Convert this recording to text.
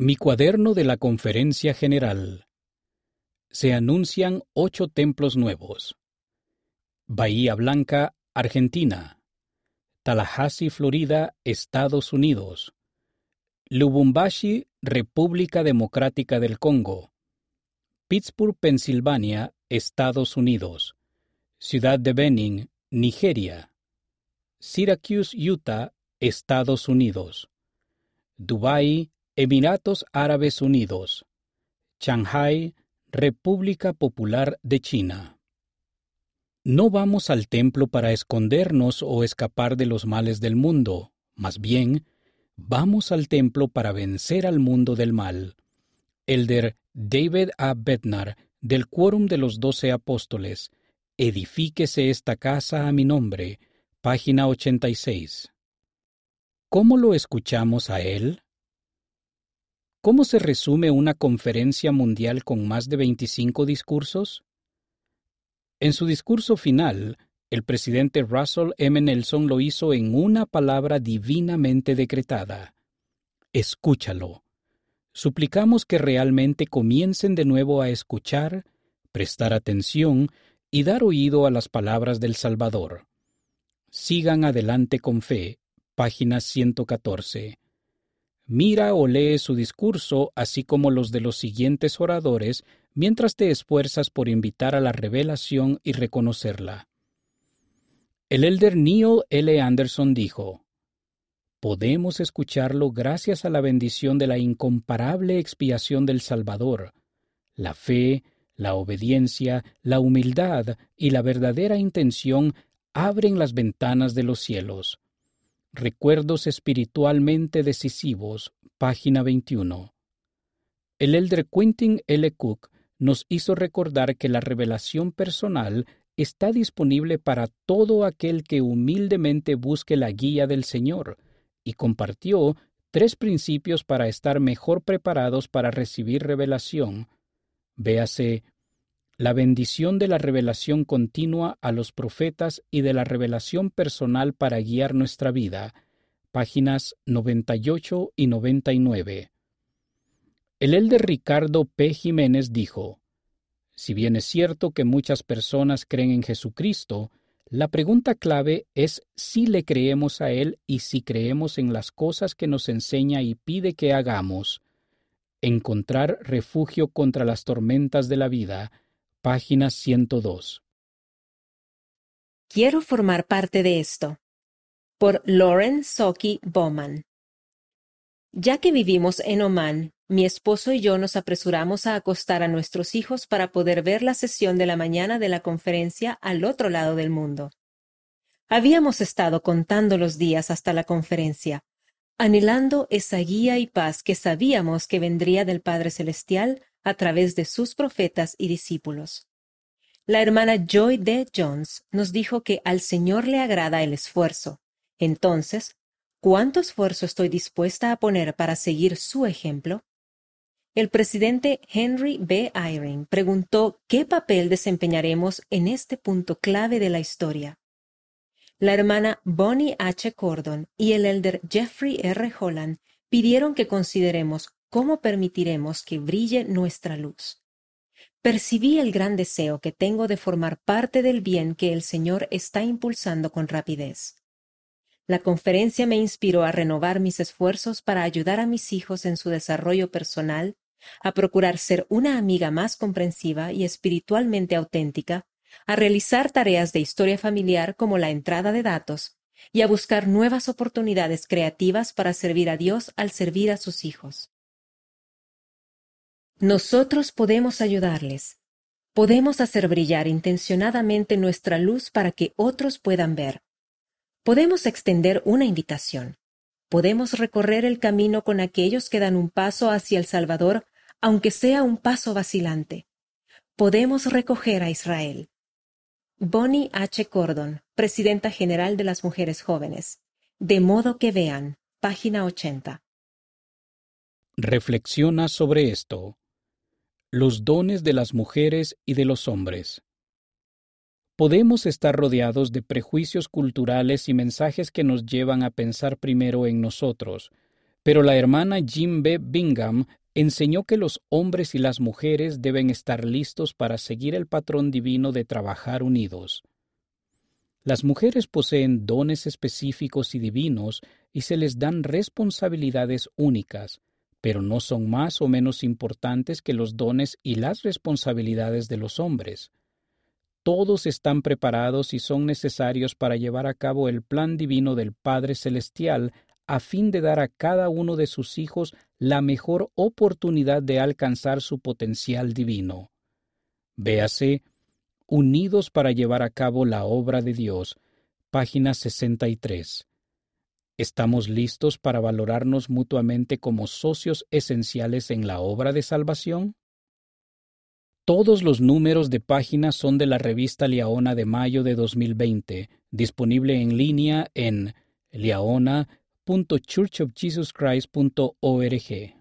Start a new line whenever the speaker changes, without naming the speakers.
Mi cuaderno de la Conferencia General. Se anuncian ocho templos nuevos. Bahía Blanca, Argentina. Tallahassee, Florida, Estados Unidos. Lubumbashi, República Democrática del Congo. Pittsburgh, Pensilvania, Estados Unidos. Ciudad de Benin, Nigeria. Syracuse, Utah, Estados Unidos. Dubái, Emiratos Árabes Unidos. Shanghai, República Popular de China. No vamos al templo para escondernos o escapar de los males del mundo, más bien, vamos al templo para vencer al mundo del mal. Elder David A. Bednar, del Quórum de los Doce Apóstoles, Edifíquese esta casa a mi nombre, página 86. ¿Cómo lo escuchamos a él? ¿Cómo se resume una conferencia mundial con más de 25 discursos? En su discurso final, el presidente Russell M. Nelson lo hizo en una palabra divinamente decretada. Escúchalo. Suplicamos que realmente comiencen de nuevo a escuchar, prestar atención y dar oído a las palabras del Salvador. Sigan adelante con fe. Página 114. Mira o lee su discurso, así como los de los siguientes oradores, mientras te esfuerzas por invitar a la revelación y reconocerla. El elder Neil L. Anderson dijo, Podemos escucharlo gracias a la bendición de la incomparable expiación del Salvador, la fe, la obediencia, la humildad y la verdadera intención abren las ventanas de los cielos. Recuerdos espiritualmente decisivos, página 21. El elder Quentin L. Cook nos hizo recordar que la revelación personal está disponible para todo aquel que humildemente busque la guía del Señor, y compartió tres principios para estar mejor preparados para recibir revelación. Véase la bendición de la revelación continua a los profetas y de la revelación personal para guiar nuestra vida, páginas 98 y 99. El elder Ricardo P. Jiménez dijo, Si bien es cierto que muchas personas creen en Jesucristo, la pregunta clave es si le creemos a Él y si creemos en las cosas que nos enseña y pide que hagamos. Encontrar refugio contra las tormentas de la vida, Página 102.
Quiero formar parte de esto. Por Lauren Soki Bowman. Ya que vivimos en Oman, mi esposo y yo nos apresuramos a acostar a nuestros hijos para poder ver la sesión de la mañana de la conferencia al otro lado del mundo. Habíamos estado contando los días hasta la conferencia, anhelando esa guía y paz que sabíamos que vendría del Padre Celestial a través de sus profetas y discípulos. La hermana Joy D. Jones nos dijo que al Señor le agrada el esfuerzo. Entonces, ¿cuánto esfuerzo estoy dispuesta a poner para seguir su ejemplo? El presidente Henry B. Eyring preguntó qué papel desempeñaremos en este punto clave de la historia. La hermana Bonnie H. Cordon y el elder Jeffrey R. Holland pidieron que consideremos ¿cómo permitiremos que brille nuestra luz? Percibí el gran deseo que tengo de formar parte del bien que el Señor está impulsando con rapidez. La conferencia me inspiró a renovar mis esfuerzos para ayudar a mis hijos en su desarrollo personal, a procurar ser una amiga más comprensiva y espiritualmente auténtica, a realizar tareas de historia familiar como la entrada de datos, y a buscar nuevas oportunidades creativas para servir a Dios al servir a sus hijos. Nosotros podemos ayudarles. Podemos hacer brillar intencionadamente nuestra luz para que otros puedan ver. Podemos extender una invitación. Podemos recorrer el camino con aquellos que dan un paso hacia el Salvador, aunque sea un paso vacilante. Podemos recoger a Israel. Bonnie H. Cordon, Presidenta General de las Mujeres Jóvenes. De modo que vean, página 80.
Reflexiona sobre esto los dones de las mujeres y de los hombres. Podemos estar rodeados de prejuicios culturales y mensajes que nos llevan a pensar primero en nosotros, Pero la hermana Jim B. Bingham enseñó que los hombres y las mujeres deben estar listos para seguir el patrón divino de trabajar unidos. Las mujeres poseen dones específicos y divinos y se les dan responsabilidades únicas, pero no son más o menos importantes que los dones y las responsabilidades de los hombres. Todos están preparados y son necesarios para llevar a cabo el plan divino del Padre Celestial a fin de dar a cada uno de sus hijos la mejor oportunidad de alcanzar su potencial divino. Véase Unidos para llevar a cabo la obra de Dios, página 63. ¿Estamos listos para valorarnos mutuamente como socios esenciales en la obra de salvación? Todos los números de página son de la revista Liaona de mayo de 2020, disponible en línea en liaona.churchofjesuschrist.org.